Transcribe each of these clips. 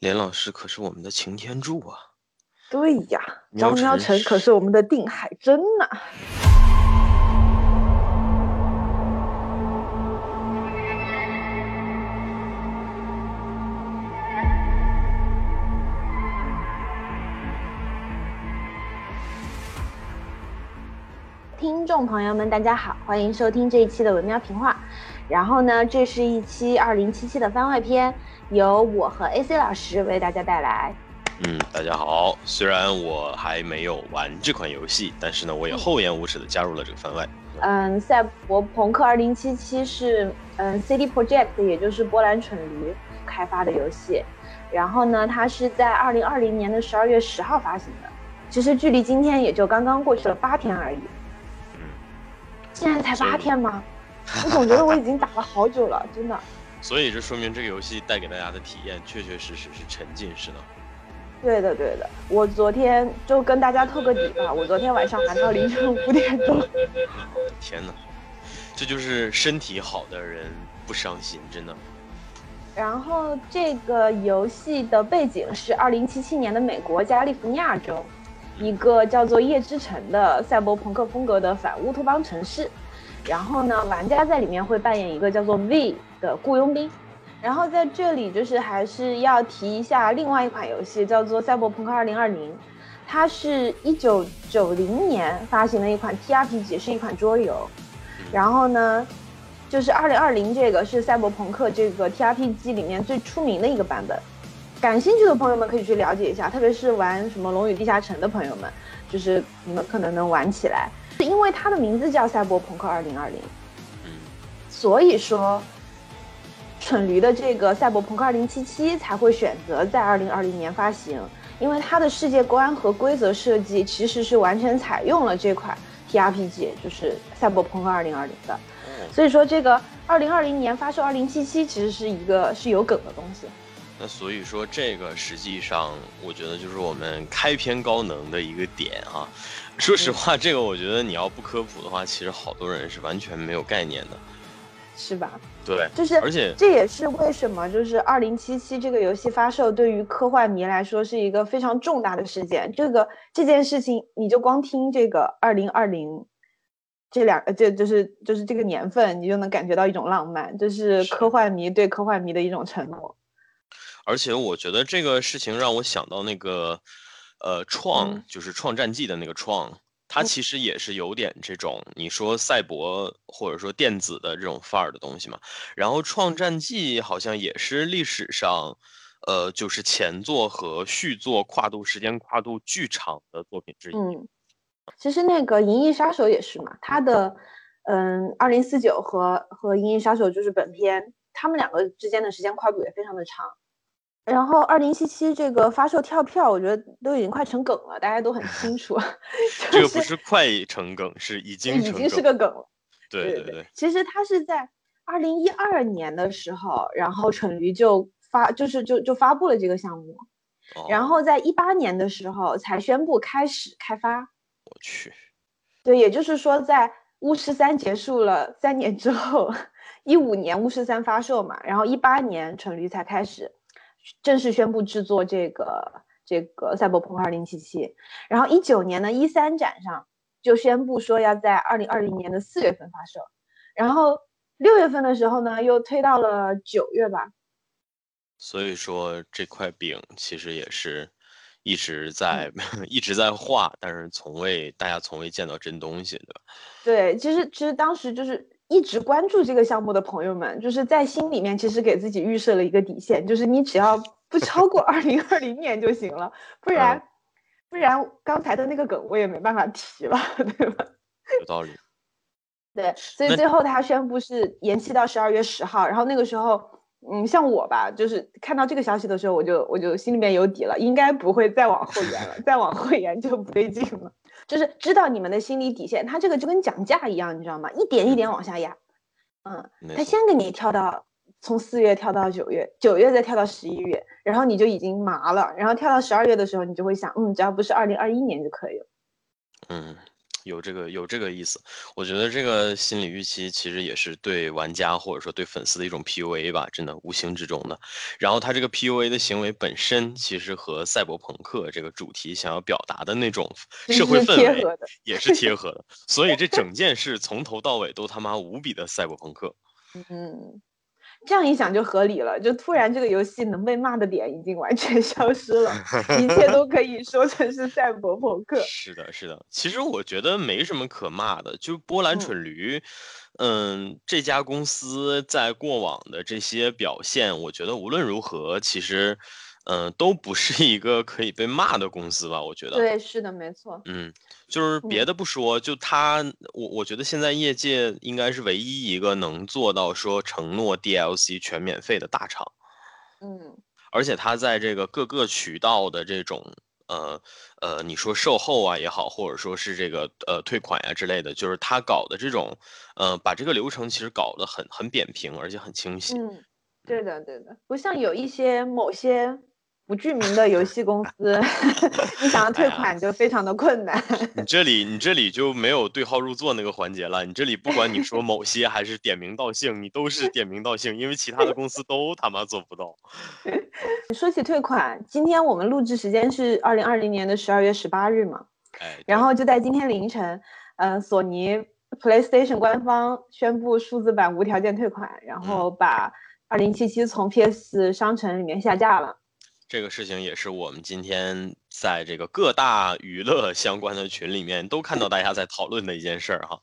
连老师可是我们的擎天柱啊！对呀，喵张喵晨晨可是我们的定海针呐、听众朋友们，大家好，欢迎收听这一期的文喵评话。然后呢，这是一期二零七七的番外篇，由我和 AC 老师为大家带来。嗯，大家好。虽然我还没有玩这款游戏，但是呢，我也厚颜无耻的加入了这个番外。嗯，赛博朋克二零七七是嗯 CD Projekt，也就是波兰蠢驴开发的游戏。然后呢，它是在二零二零年的十二月10号发行的。其实距离今天也就刚刚过去了八天而已。嗯，现在才八天吗？我总觉得我已经打了好久了，真的。所以这说明这个游戏带给大家的体验确确实实是沉浸式的。对的，对的。我昨天就跟大家透个底吧，我昨天晚上玩到凌晨五点钟。天哪，这就是身体好的人不伤心，真的。然后这个游戏的背景是二零七七年的美国加利福尼亚州，一个叫做夜之城的赛博朋克风格的反乌托邦城市。然后呢，玩家在里面会扮演一个叫做 V 的雇佣兵。然后在这里就是还是要提一下另外一款游戏，叫做《赛博朋克2020》，它是一九九零年发行的一款 TRPG，是一款桌游。然后呢，就是二零二零这个是赛博朋克这个 TRPG 里面最出名的一个版本，感兴趣的朋友们可以去了解一下，特别是玩什么《龙与地下城》的朋友们，就是你们可能能玩起来，因为它的名字叫赛博朋克二零二零，嗯，所以说，蠢驴的这个赛博朋克二零七七才会选择在二零二零年发行，因为它的世界观和规则设计其实是完全采用了这款 TRPG，就是赛博朋克二零二零的。哦，所以说这个二零二零年发售二零七七其实是一个是有梗的东西。那所以说这个实际上我觉得就是我们开篇高能的一个点啊。说实话，这个我觉得你要不科普的话，其实好多人是完全没有概念的。是吧？对，就是而且这也是为什么就是二零七七这个游戏发售对于科幻迷来说是一个非常重大的事件。这个这件事情，你就光听这个二零二零这两呃这就是就是这个年份，你就能感觉到一种浪漫，这是是科幻迷对科幻迷的一种承诺。而且我觉得这个事情让我想到那个，呃，创、嗯就是《创战记》的那个创，它嗯其实也是有点这种你说赛博或者说电子的这种范儿的东西嘛。然后《创战记》好像也是历史上，呃，就是前作和续作跨度时间跨度巨长的作品之一。嗯，其实那个《银翼杀手》也是嘛，它的嗯二零四九和和《银翼杀手》就是本片，他们两个之间的时间跨度也非常的长。然后二零七七这个发售跳票，我觉得都已经快成梗了，大家都很清楚，这个不是是快成梗，是已经已经是。个梗了。对对对对，其实它是在二零一二年的时候，然后蠢驴就发就是就就发布了这个项目，然哦后在一八年的时候才宣布开始开发。我去，对，也就是说，在巫师三结束了三年之后，一五年巫师三发售嘛，然后一八年蠢驴才开始正式宣布制作这个这个赛博朋克二零七七，然后一九年的一三展上就宣布说要在二零二零年的四月份发售，然后六月份的时候呢又推到了九月吧，所以说这块饼其实也是一直在、嗯。一直在画，但是从未大家从未见到真东西，对吧？对，其实其实当时就是一直关注这个项目的朋友们，就是在心里面其实给自己预设了一个底线，就是你只要不超过二零二零年就行了，不然、不然刚才的那个梗我也没办法提了，对吧？有道理。对，所以最后他宣布是延期到十二月十号，然后那个时候。嗯，像我吧，就是看到这个消息的时候，我就我就心里面有底了，应该不会再往后延了，再往后延就不对劲了。就是知道你们的心理底线，他这个就跟讲价一样，你知道吗？一点一点往下压。嗯，他先给你跳到从四月跳到九月，九月再跳到十一月，然后你就已经麻了，然后跳到十二月的时候，你就会想，嗯，只要不是二零二一年就可以了。嗯，有这个有这个意思。我觉得这个心理预期其实也是对玩家或者说对粉丝的一种 PUA 吧，真的无形之中的。然后他这个 PUA 的行为本身，其实和赛博朋克这个主题想要表达的那种 社会氛围也是贴合的。所以这整件事从头到尾都他妈无比的赛博朋克。嗯。这样一想就合理了，就突然这个游戏能被骂的点已经完全 消失了，一切都可以说成是赛博朋克。是的，是的。其实我觉得没什么可骂的，就波兰蠢驴，嗯，这家公司在过往的这些表现，我觉得无论如何，其实。嗯，都不是一个可以被骂的公司吧？我觉得。对，是的，没错。嗯，就是别的不说，就他，我我觉得现在业界应该是唯一一个能做到说承诺 DLC 全免费的大厂。嗯。而且他在这个各个渠道的这种，呃呃，你说售后啊也好，或者说是这个呃退款呀之类的，就是他搞的这种，呃，把这个流程其实搞得很很扁平，而且很清晰。嗯，对的，对的，不像有一些某些。不具名的游戏公司，你想要退款就非常的困难。你这里，你这里就没有对号入座那个环节了。你这里不管你说某些还是点名道姓，你都是点名道姓，因为其他的公司都他妈做不到。说起退款，今天我们录制时间是二零二零年的十二月十八日嘛？哎，然后就在今天凌晨，呃，索尼 PlayStation 官方宣布数字版无条件退款，然后把二零七七从 PS 商城里面下架了。这个事情也是我们今天在这个各大娱乐相关的群里面都看到大家在讨论的一件事儿哈。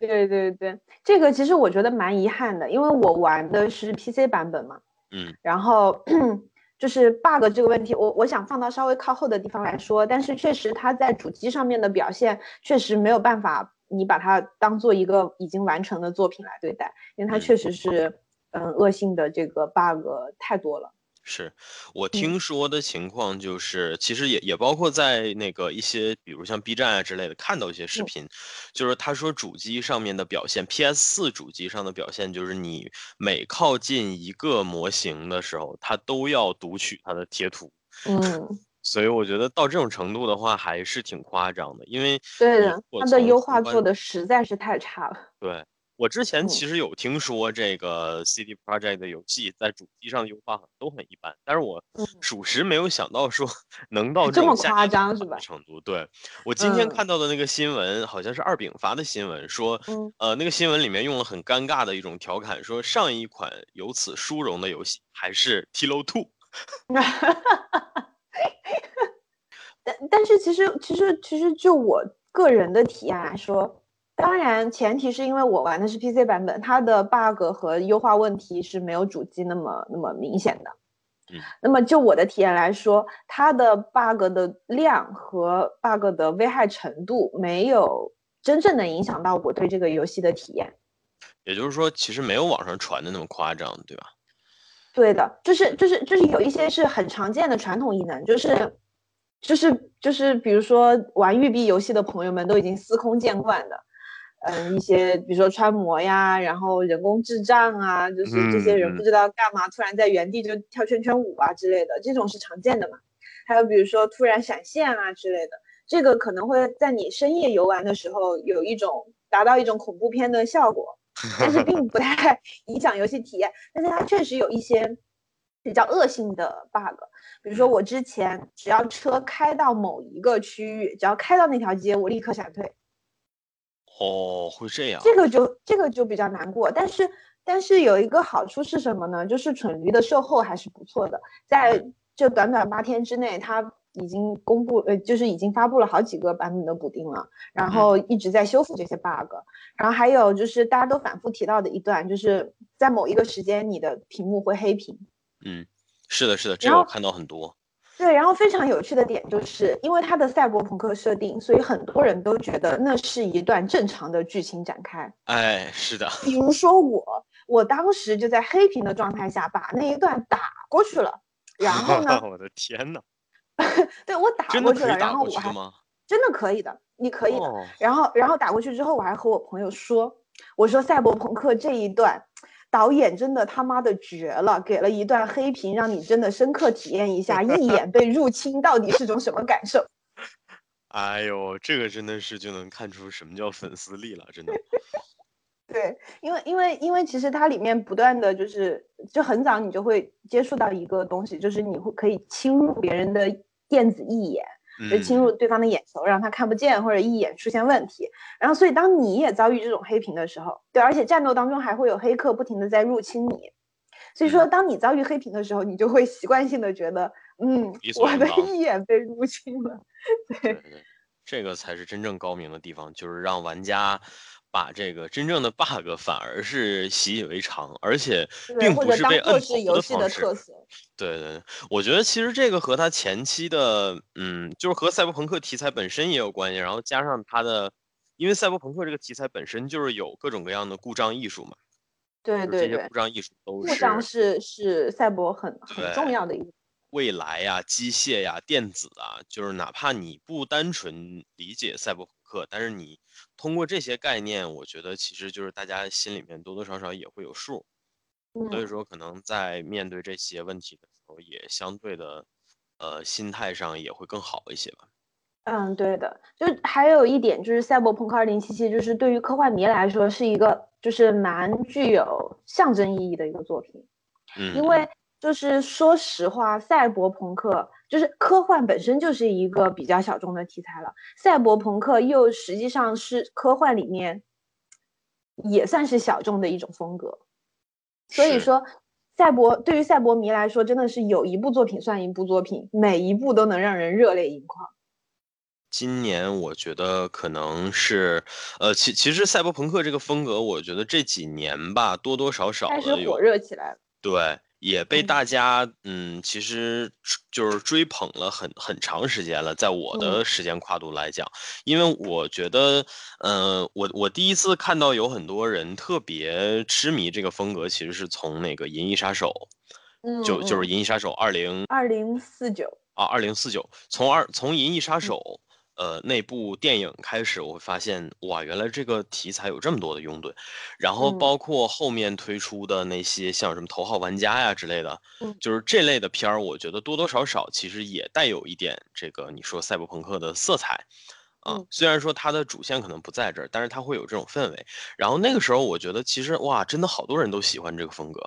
对对对，这个其实我觉得蛮遗憾的，因为我玩的是 PC 版本嘛。嗯。然后 就是 bug 这个问题，我我想放到稍微靠后的地方来说，但是确实它在主机上面的表现确实没有办法，你把它当做一个已经完成的作品来对待，因为它确实是嗯恶性的这个 bug 太多了。是我听说的情况，就是其实也也包括在那个一些，比如像 B 站啊之类的，看到一些视频，就是他说主机上面的表现，PS 四主机上的表现，就是你每靠近一个模型的时候，它都要读取它的贴图。嗯，所以我觉得到这种程度的话，还是挺夸张的，因为对的，它的优化做的实在是太差了。对。我之前其实有听说这个 CD Project 的游戏在主机上的优化都很一般，但是我属实没有想到说 能到这么夸张是吧？程度。对我今天看到的那个新闻，好像是二饼发的新闻，说呃那个新闻里面用了很尴尬的一种调侃，说上一款有此殊荣的游戏还是 Tilo Two。但但是其实其实其实就我个人的体验来说。当然，前提是因为我玩的是 PC 版本，它的 bug 和优化问题是没有主机那么那么明显的。嗯，那么就我的体验来说，它的 bug 的量和 bug 的危害程度没有真正的影响到我对这个游戏的体验。也就是说，其实没有网上传的那么夸张，对吧？对的，就是就是就是有一些是很常见的传统异能，就是就是就是比如说玩育碧游戏的朋友们都已经司空见惯的。嗯，一些比如说穿模呀，然后人工智障啊，就是这些人不知道干嘛，突然在原地就跳圈圈舞啊之类的，这种是常见的嘛。还有比如说突然闪现啊之类的，这个可能会在你深夜游玩的时候有一种达到一种恐怖片的效果，但是并不太影响游戏体验。但是它确实有一些比较恶性的 bug，比如说我之前只要车开到某一个区域，只要开到那条街，我立刻闪退。哦，会这样，这个就这个就比较难过，但是但是有一个好处是什么呢？就是蠢驴的售后还是不错的，在这短短八天之内，它已经公布，呃，就是已经发布了好几个版本的补丁了，然后一直在修复这些 bug，然后还有就是大家都反复提到的一段，就是在某一个时间你的屏幕会黑屏。嗯，是的，是的，这个我看到很多。对，然后非常有趣的点就是，因为它的赛博朋克设定，所以很多人都觉得那是一段正常的剧情展开。哎，是的。比如说我，我当时就在黑屏的状态下把那一段打过去了，然后呢？我的天呐，对我打过去了，然后我还真的可以的，你可以的。然后，然后打过去之后，我还和我朋友说，我说赛博朋克这一段。导演真的他妈的绝了，给了一段黑屏，让你真的深刻体验一下 一眼被入侵到底是种什么感受。哎呦，这个真的是就能看出什么叫粉丝力了，真的。对，因为因为因为其实它里面不断的就是，就很早你就会接触到一个东西，就是你会可以侵入别人的电子一眼，就侵入对方的眼球，让他看不见或者一眼出现问题。然后，所以当你也遭遇这种黑屏的时候，对，而且战斗当中还会有黑客不停的在入侵你，所以说当你遭遇黑屏的时候，你就会习惯性的觉得，嗯，我的一眼被入侵了。对，这个才是真正高明的地方，就是让玩家。把这个真正的 bug 反而是习以为常，而且并不是被摁死的方式。对对，我觉得其实这个和他前期的，嗯，就是和赛博朋克题材本身也有关系，然后加上他的，因为赛博朋克这个题材本身就是有各种各样的故障艺术嘛。对对对，这些故障艺术都是故障是是赛博很很重要的一个。未来呀，机械呀，电子啊，就是哪怕你不单纯理解赛博朋克，但是你。通过这些概念，我觉得其实就是大家心里面多多少少也会有数，所以说可能在面对这些问题的时候，也相对的，呃，心态上也会更好一些吧。嗯，对的。就还有一点就是《赛博朋克2077》，就是对于科幻迷来说是一个就是蛮具有象征意义的一个作品。嗯，因为就是说实话，赛博朋克。就是科幻本身就是一个比较小众的题材了，赛博朋克又实际上是科幻里面也算是小众的一种风格，所以说赛博对于赛博迷来说真的是有一部作品算一部作品，每一部都能让人热泪盈眶。今年我觉得可能是，呃，其其实赛博朋克这个风格，我觉得这几年吧多多少少开始火热起来了。对。也被大家嗯，其实就是追捧了很很长时间了，在我的时间跨度来讲，因为我觉得，嗯，我我第一次看到有很多人特别痴迷这个风格，其实是从那个《银翼杀手》，就就是《银翼杀手》二零二零四九。啊，二零四九，从二从《银翼杀手》。呃，那部电影开始，我会发现哇，原来这个题材有这么多的拥趸，然后包括后面推出的那些像什么《头号玩家》呀之类的，就是这类的片儿，我觉得多多少少其实也带有一点这个你说赛博朋克的色彩啊。虽然说它的主线可能不在这儿，但是它会有这种氛围。然后那个时候，我觉得其实哇，真的好多人都喜欢这个风格。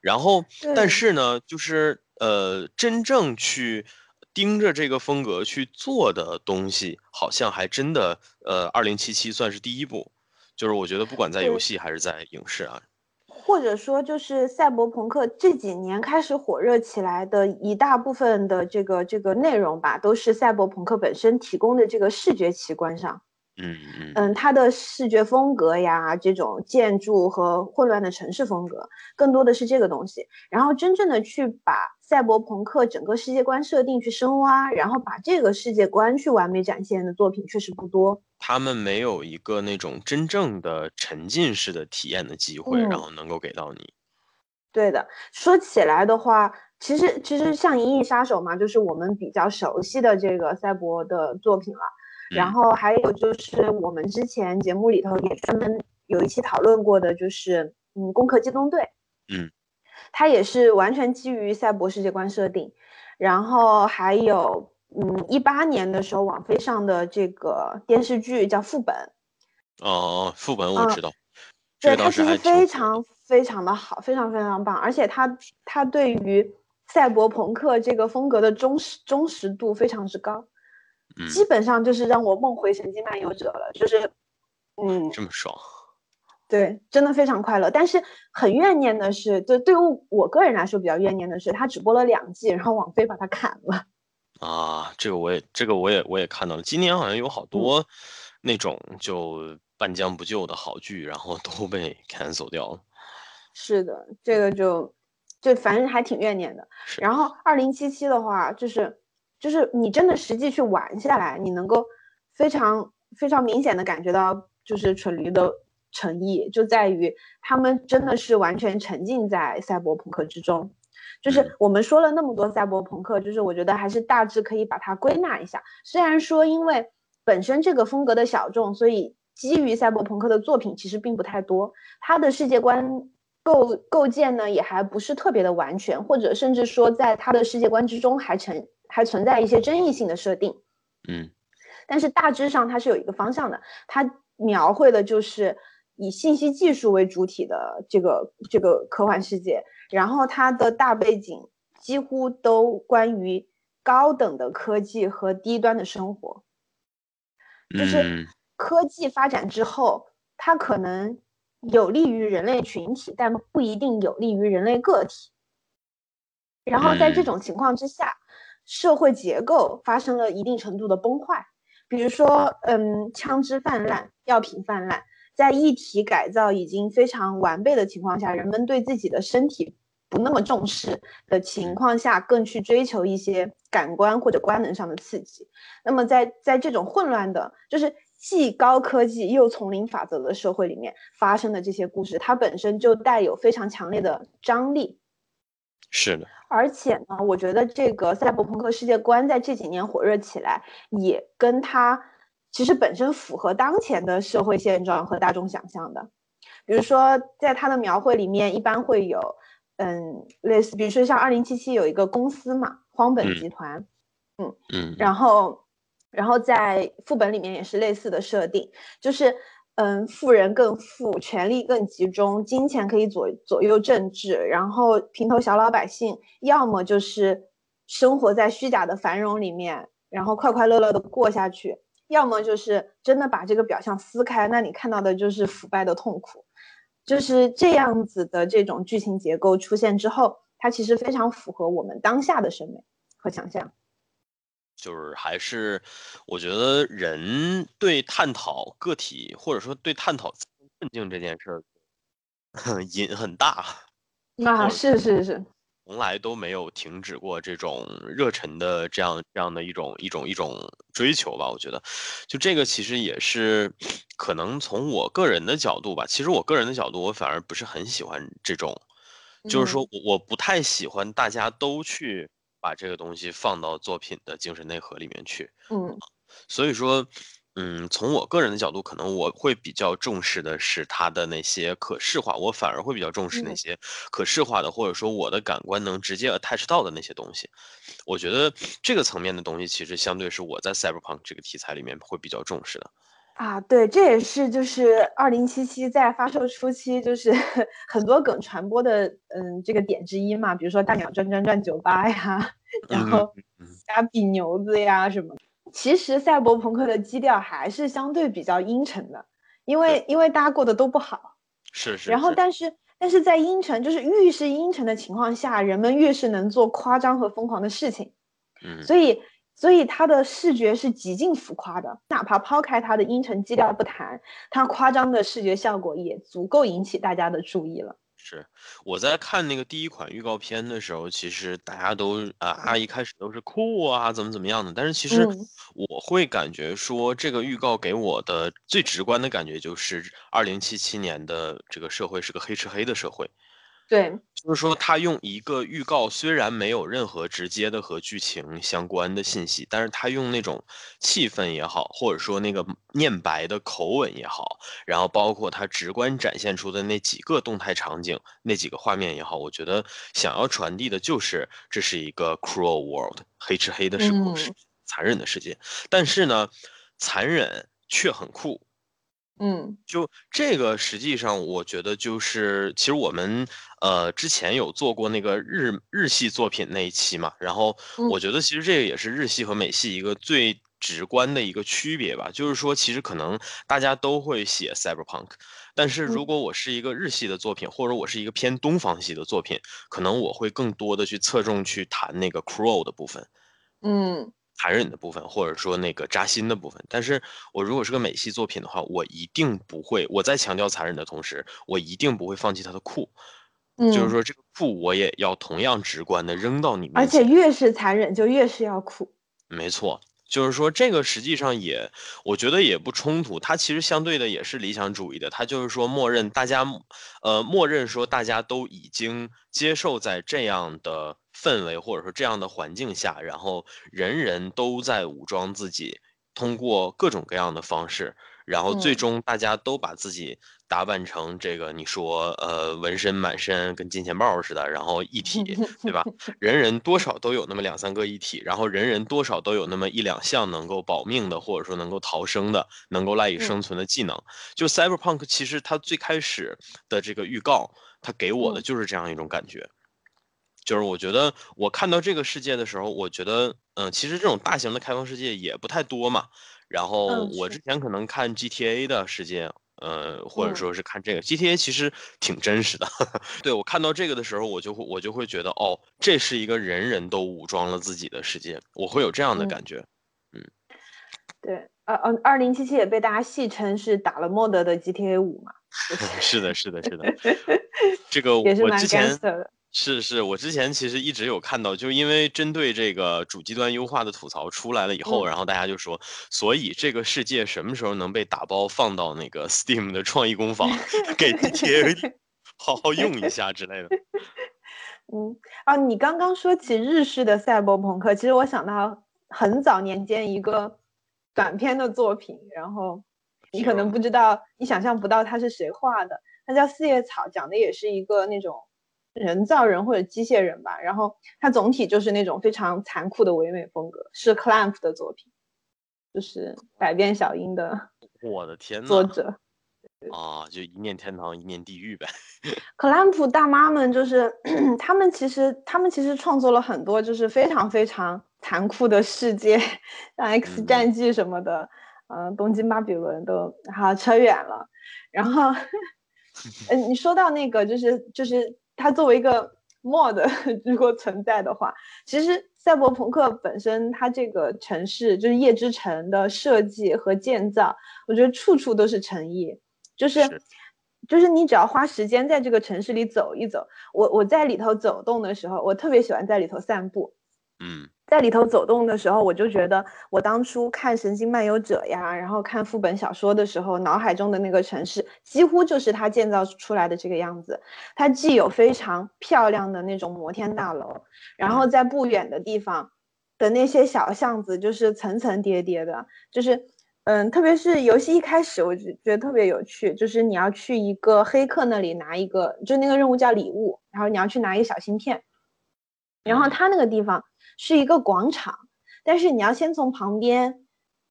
然后，但是呢，就是呃，真正去。盯着这个风格去做的东西，好像还真的，呃，二零七七算是第一部，就是我觉得不管在游戏还是在影视啊，或者说就是赛博朋克这几年开始火热起来的一大部分的这个这个内容吧，都是赛博朋克本身提供的这个视觉奇观上。嗯嗯嗯，它的视觉风格呀，这种建筑和混乱的城市风格，更多的是这个东西。然后真正的去把赛博朋克整个世界观设定去深挖，然后把这个世界观去完美展现的作品确实不多。他们没有一个那种真正的沉浸式的体验的机会，然后能够给到你。对的，说起来的话，其实其实像《银翼杀手》嘛，就是我们比较熟悉的这个赛博的作品了。然后还有就是我们之前节目里头也专门有一期讨论过的，就是嗯，《攻壳机动队》，嗯，它也是完全基于赛博世界观设定。然后还有嗯，一八年的时候网飞上的这个电视剧叫《副本》。哦，副本我知道。对，它其实非常非常的好，非常非常棒，而且它它对于赛博朋克这个风格的忠实忠实度非常之高。基本上就是让我梦回《神经漫游者》了，就是，嗯，这么爽，对，真的非常快乐。但是很怨念的是，就对于我个人来说比较怨念的是，它只播了两季，然后网飞把它砍了。啊，这个我也，这个我也，我也看到了。今年好像有好多那种就半将不就的好剧，然后都被 cancel 掉了。是的，这个就就反正还挺怨念的。然后二零七七的话，就是。就是你真的实际去玩下来，你能够非常非常明显的感觉到，就是蠢驴的诚意就在于他们真的是完全沉浸在赛博朋克之中。就是我们说了那么多赛博朋克，就是我觉得还是大致可以把它归纳一下。虽然说因为本身这个风格的小众，所以基于赛博朋克的作品其实并不太多，它的世界观构构建呢也还不是特别的完全，或者甚至说在它的世界观之中还存。还存在一些争议性的设定，嗯，但是大致上它是有一个方向的，它描绘的就是以信息技术为主体的这个这个科幻世界，然后它的大背景几乎都关于高等的科技和低端的生活，就是科技发展之后，它可能有利于人类群体，但不一定有利于人类个体。然后在这种情况之下，社会结构发生了一定程度的崩坏。比如说，嗯，枪支泛滥，药品泛滥，在一体改造已经非常完备的情况下，人们对自己的身体不那么重视的情况下，更去追求一些感官或者官能上的刺激。那么，在在这种混乱的，就是既高科技又丛林法则的社会里面发生的这些故事，它本身就带有非常强烈的张力。是的。而且呢，我觉得这个赛博朋克世界观在这几年火热起来，也跟它其实本身符合当前的社会现状和大众想象的。比如说，在它的描绘里面，一般会有，嗯，类似，比如说像二零七七有一个公司嘛，荒本集团，嗯嗯，然后，然后在副本里面也是类似的设定，就是。嗯，富人更富，权力更集中，金钱可以左左右政治，然后平头小老百姓要么就是生活在虚假的繁荣里面，然后快快乐乐的过下去，要么就是真的把这个表象撕开，那你看到的就是腐败的痛苦，就是这样子的这种剧情结构出现之后，它其实非常符合我们当下的审美和想象。就是还是，我觉得人对探讨个体或者说对探讨困境这件事儿，瘾很大。啊，是是是，从来都没有停止过这种热忱的这样这样的一种一种一种追求吧。我觉得，就这个其实也是可能从我个人的角度吧。其实我个人的角度，我反而不是很喜欢这种，就是说我我不太喜欢大家都去。把这个东西放到作品的精神内核里面去，嗯，所以说，嗯，从我个人的角度，可能我会比较重视的是它的那些可视化，我反而会比较重视那些可视化的，或者说我的感官能直接 attach 到的那些东西。我觉得这个层面的东西，其实相对是我在 cyberpunk 这个题材里面会比较重视的。啊，对，这也是就是二零七七在发售初期就是 很多梗传播的嗯这个点之一嘛，比如说大鸟转转转酒吧呀，然后加比牛子呀什么。其实赛博朋克的基调还是相对比较阴沉的，因为因为大家过得都不好。是是。然后但是但是在阴沉就是越是阴沉的情况下，人们越是能做夸张和疯狂的事情。嗯。所以。所以它的视觉是极尽浮夸的，哪怕抛开它的阴沉基调不谈，它夸张的视觉效果也足够引起大家的注意了。是我在看那个第一款预告片的时候，其实大家都啊一开始都是酷啊怎么怎么样的，但是其实我会感觉说这个预告给我的最直观的感觉就是二零七七年的这个社会是个黑吃黑的社会。对，就是说他用一个预告，虽然没有任何直接的和剧情相关的信息，但是他用那种气氛也好，或者说那个念白的口吻也好，然后包括他直观展现出的那几个动态场景、那几个画面也好，我觉得想要传递的就是这是一个 cruel world，黑吃黑的世界，残忍的世界。但是呢，残忍却很酷。嗯，就这个，实际上我觉得就是，其实我们呃之前有做过那个日日系作品那一期嘛，然后我觉得其实这个也是日系和美系一个最直观的一个区别吧，就是说其实可能大家都会写 cyberpunk，但是如果我是一个日系的作品，或者我是一个偏东方系的作品，可能我会更多的去侧重去谈那个 cruel 的部分，嗯。残忍的部分，或者说那个扎心的部分，但是我如果是个美系作品的话，我一定不会，我在强调残忍的同时，我一定不会放弃它的酷，就是说这个酷我也要同样直观的扔到你面前，而且越是残忍就越是要酷，没错。就是说，这个实际上也，我觉得也不冲突。它其实相对的也是理想主义的。它就是说，默认大家，呃，默认说大家都已经接受在这样的氛围或者说这样的环境下，然后人人都在武装自己，通过各种各样的方式，然后最嗯终大家都把自己打扮成这个你说呃纹身满身跟金钱豹似的，然后一体，对吧？人人多少都有那么两三个一体，然后人人多少都有那么一两项能够保命的，或者说能够逃生的，能够赖以嗯生存的技能。就 Cyberpunk 其实它最开始的这个预告，它给我的嗯就是这样一种感觉。就是我觉得我看到这个世界的时候，我觉得，嗯、其实这种大型的开放世界也不太多嘛。然后我之前可能看 GTA 的世界，呃，或者嗯说是看这个 GTA，其实挺真实的。对我看到这个的时候，我就会我就会觉得，哦，这是一个人人都武装了自己的世界，我会有这样的嗯感觉。嗯对，呃呃，二零七七也被大家戏称是打了莫德的 GTA 五嘛，是的，是的，是的。这个我之前。是是，我之前其实一直有看到，就是因为针对这个主机端优化的吐槽出来了以后，嗯然后大家就说，所以这个世界什么时候能被打包放到那个 Steam 的创意工坊，给 GTA 好好用一下之类的。嗯，啊，你刚刚说起日式的赛博朋克，其实我想到很早年间一个短片的作品，然后你可能不知道，你想象不到它是谁画的，它叫《四叶草》，讲的也是一个那种人造人或者机械人吧，然后它总体就是那种非常残酷的唯美风格，是 Clamp 的作品，就是百变小樱的 我的天呐，作者。啊，就一念天堂，一念地狱呗。克兰普大妈们就是 他们，其实他们其实创作了很多就是非常非常残酷的世界，像 X 嗯战记什么的，呃，东京巴比伦都好扯远了。然后，嗯，你说到那个就是就是它作为一个 mod 如果存在的话，其实赛博朋克本身它这个城市就是夜之城的设计和建造，我觉得处处都是诚意，就是是。就是你只要花时间在这个城市里走一走，我我在里头走动的时候，我特别喜欢在里头散步。嗯在里头走动的时候，我就觉得我当初看《神经漫游者》呀，然后看副本小说的时候，脑海中的那个城市几乎就是它建造出来的这个样子。它既有非常漂亮的那种摩天大楼，然后在不远的地方的那些小巷子，就是层层叠叠的，就是嗯，特别是游戏一开始，我就觉得特别有趣，就是你要去一个黑客那里拿一个，就那个任务叫礼物，然后你要去拿一个小芯片，然后嗯它那个地方是一个广场，但是你要先从旁边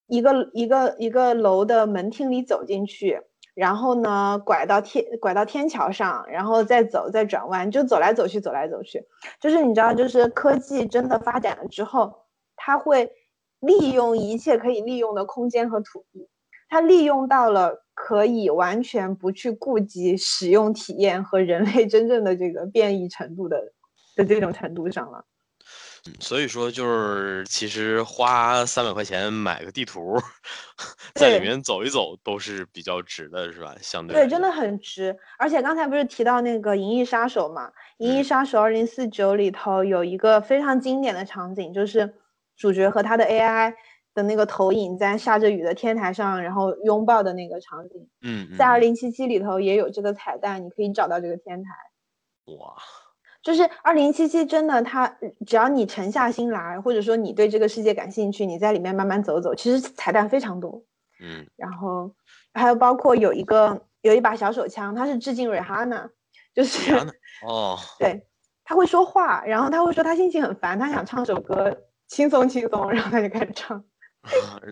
一个一个一个楼的门厅里走进去，然后呢拐到天拐到天桥上，然后再走再转弯，就走来走去走来走去，就是你知道，就是科技真的发展了之后，它会利用一切可以利用的空间和土地，它利用到了可以完全不去顾及使用体验和人类真正的这个变异程度的的这种程度上了。嗯，所以说就是其实花三百块钱买个地图，在里面走一走都是比较值的，是吧？相对对，真的很值。而且刚才不是提到那个《银翼杀手》嘛，《银翼嗯杀手二零四九》里头有一个非常经典的场景，就是主角和他的 AI 的那个投影在下着雨的天台上，然后拥抱的那个场景。嗯嗯在二嗯零七七里头也有这个彩蛋，你可以找到这个天台。哇，就是二零七七真的它，只要你沉下心来，或者说你对这个世界感兴趣，你在里面慢慢走走，其实彩蛋非常多。嗯然后还有包括有一个有一把小手枪，它是致敬瑞哈娜，就是？哦，对，他会说话，然后他会说他心情很烦，他想唱首歌，轻松轻松，然后他就开始唱。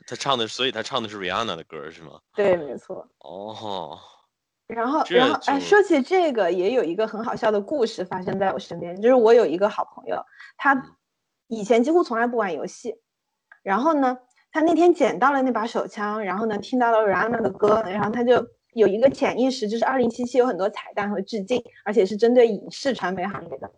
他唱的，所以他唱的是 Rihanna 的歌是吗？对，没错。哦，然后，然后，哎，说起这个，也有一个很好笑的故事发生在我身边，就是我有一个好朋友，他嗯以前几乎从来不玩游戏，然后呢，他那天捡到了那把手枪，然后呢，听到了 Rihanna 的歌，然后他就有一个潜意识，就是二零七七有很多彩蛋和致敬，而且是针对影视传媒行业的。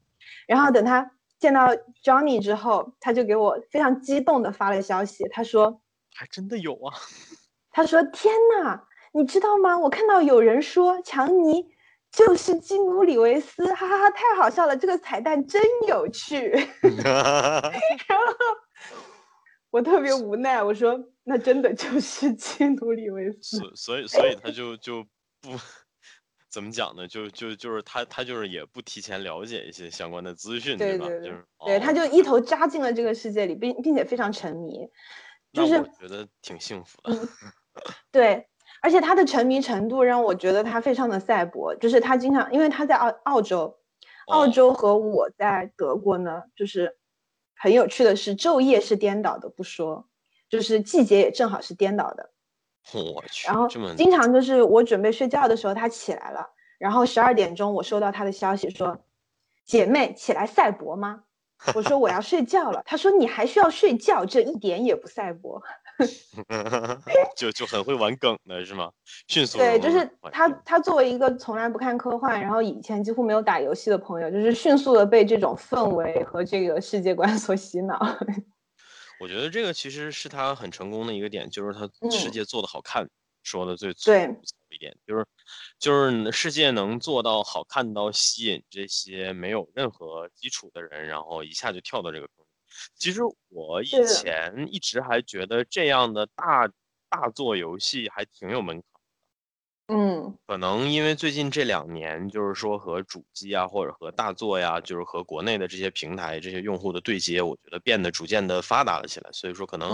然后等他见到 Johnny 之后，他就给我非常激动的发了消息，他说。还真的有啊！他说：“天呐，你知道吗？我看到有人说强尼就是基努里维斯，哈哈哈，太好笑了！这个彩蛋真有趣。然后我特别无奈，我说：“那真的就是基努里维斯。所所以所以他就就不 怎么讲呢？就就就是他他就是也不提前了解一些相关的资讯，吧？对吧对就是对，他哦就一头扎进了这个世界里，并并且非常沉迷。就是我觉得挺幸福的。嗯对，而且他的沉迷程度让我觉得他非常的赛博，就是他经常，因为他在澳澳洲，澳洲和我在德国呢，就是很有趣的是昼夜是颠倒的，不说，就是季节也正好是颠倒的。我去，然后经常就是我准备睡觉的时候他起来了，然后十二点钟我收到他的消息说，姐妹起来赛博吗？我说我要睡觉了，他说你还需要睡觉，这一点也不赛博。就就很会玩梗的是吗？迅速对，就是他他作为一个从来不看科幻，然后以前几乎没有打游戏的朋友，就是迅速的被这种氛围和这个世界观 所洗脑。我觉得这个其实是他很成功的一个点，就是他世界做的好看，说的最对一点，就是就是世界能做到好看到吸引这些没有任何基础的人，然后一下就跳到这个。其实我以前一直还觉得这样的大大作游戏还挺有门槛的，嗯，可能因为最近这两年就是说和主机啊或者和大作呀，就是和国内的这些平台这些用户的对接，我觉得变得逐渐的发达了起来，所以说可能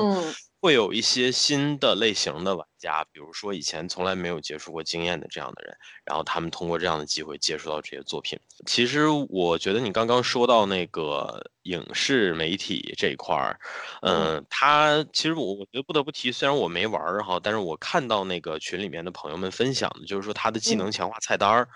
会有一些新的类型的玩家，比如说以前从来没有接触过经验的这样的人，然后他们通过这样的机会接触到这些作品。其实我觉得你刚刚说到那个。影视媒体这一块儿，嗯，他其实我我觉得不得不提，虽然我没玩儿哈，但是我看到那个群里面的朋友们分享的，就是说他的技能强化菜单儿，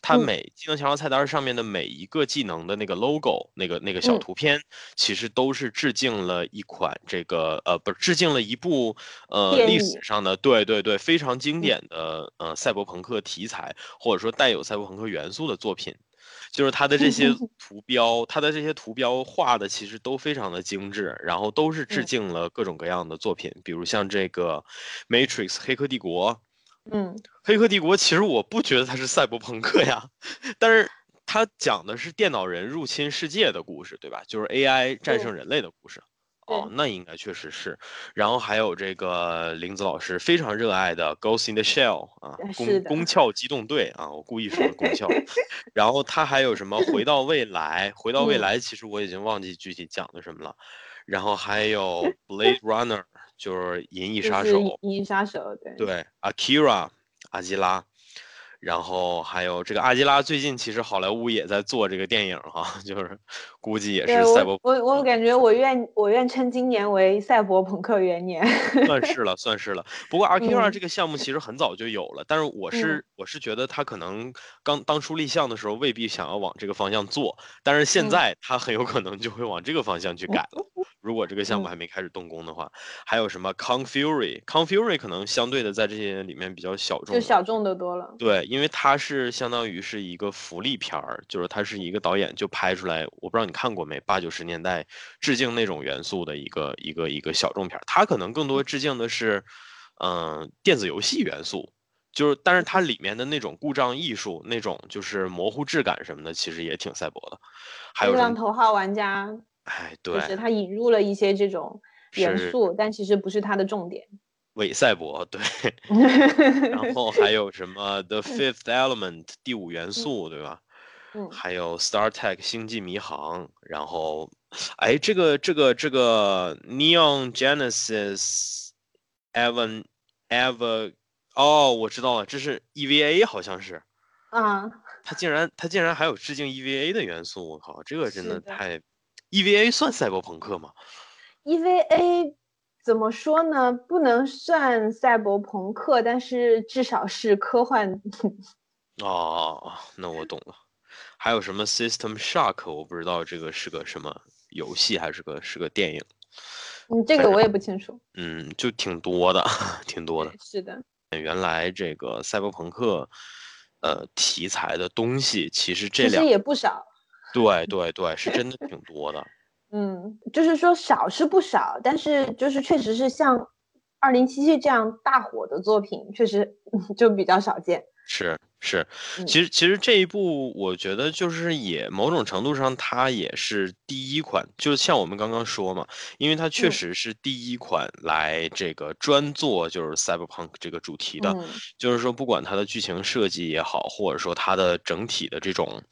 他每技能强化菜单上面的每一个技能的那个 logo，那个那个小图片，其实都是致敬了一款这个呃，不是致敬了一部呃历史上的对对对非常经典的呃赛博朋克题材或者说带有赛博朋克元素的作品。就是它的这些 图标，它的这些图标画的其实都非常的精致，然后都是致敬了各种各样的作品，比如像这个《Matrix》黑客帝国，嗯，黑客帝国其实我不觉得它是赛博朋克呀，但是它讲的是电脑人入侵世界的故事，对吧？就是 AI 战胜人类的故事。哦，那应该确实是，然后还有这个林子老师非常热爱的《Ghost in the Shell》啊，宫宫壳机动队啊，我故意说宫壳。然后他还有什么《回到未来》？《回到未来》其实我已经忘记具体讲的什么了。然后还有《Blade Runner》，就是《银翼杀手》。银翼杀手，对。对，Akira，阿基拉。然后还有这个阿基拉，最近其实好莱坞也在做这个电影哈，就是估计也是赛博。我我感觉我愿我愿称今年为赛博朋克元年。算是了，算是了。不过 R Q 二这个项目其实很早就有了，但是我是我是觉得他可能刚当初立项的时候未必想要往这个方向做，但是现在他很有可能就会往这个方向去改了。如果这个项目还没开始动工的话，还有什么 Kong Fury？Kong Fury 可能相对的在这些里面比较小众，就小众的多了。对，因为它是相当于是一个福利片儿，就是它是一个导演就拍出来，我不知道你看过没？八九十年代致敬那种元素的一个一个一个小众片儿，它可能更多致敬的是，嗯，电子游戏元素，就是但是它里面的那种故障艺术，那种就是模糊质感什么的，其实也挺赛博的。还有让头号玩家。哎，对，就是他引入了一些这种元素，但其实不是他的重点。韦赛博，对。然后还有什么 The Fifth Element 第五元素，对吧？嗯。还有 Star Trek 星际迷航，然后，哎，这个这个这个 Neon Genesis Evan Ever，哦，我知道了，这是 EVA，好像是。啊。他竟然他竟然还有致敬 EVA 的元素，我靠，这个真的太。EVA 算赛博朋克吗？EVA 怎么说呢？不能算赛博朋克，但是至少是科幻。哦，那我懂了。还有什么 System Shock？我不知道这个是个什么游戏，还是个是个电影？嗯，这个我也不清楚。嗯，就挺多的，挺多的。是的。原来这个赛博朋克，呃，题材的东西其实这两其实也不少。对对对，是真的挺多的。嗯，就是说少是不少，但是就是确实是像二零七七这样大火的作品，确实 就比较少见。是。是，其实其实这一部我觉得就是也某种程度上它也是第一款，就像我们刚刚说嘛，因为它确实是第一款来这个专做就是 cyberpunk 这个主题的，就是说不管它的剧情设计也好，或者说它的整体的这种，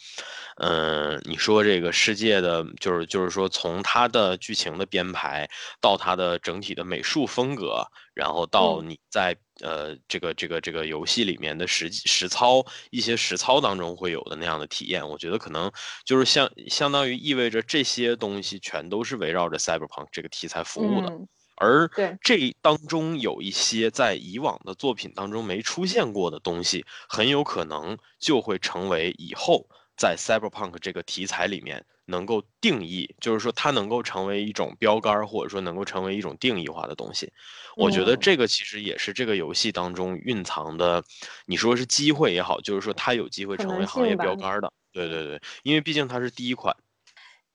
嗯，你说这个世界的，就是就是说从它的剧情的编排到它的整体的美术风格，然后到你在呃这个这个这个游戏里面的实际实操一些实操当中会有的那样的体验。我觉得可能就是相相当于意味着这些东西全都是围绕着 Cyberpunk 这个题材服务的。而这当中有一些在以往的作品当中没出现过的东西，很有可能就会成为以后在 Cyberpunk 这个题材里面能够定义，就是说它能够成为一种标杆，或者说能够成为一种定义化的东西。我觉得这个其实也是这个游戏当中蕴藏的，你说是机会也好，就是说它有机会成为行业标杆的。对对对，因为毕竟它是第一款。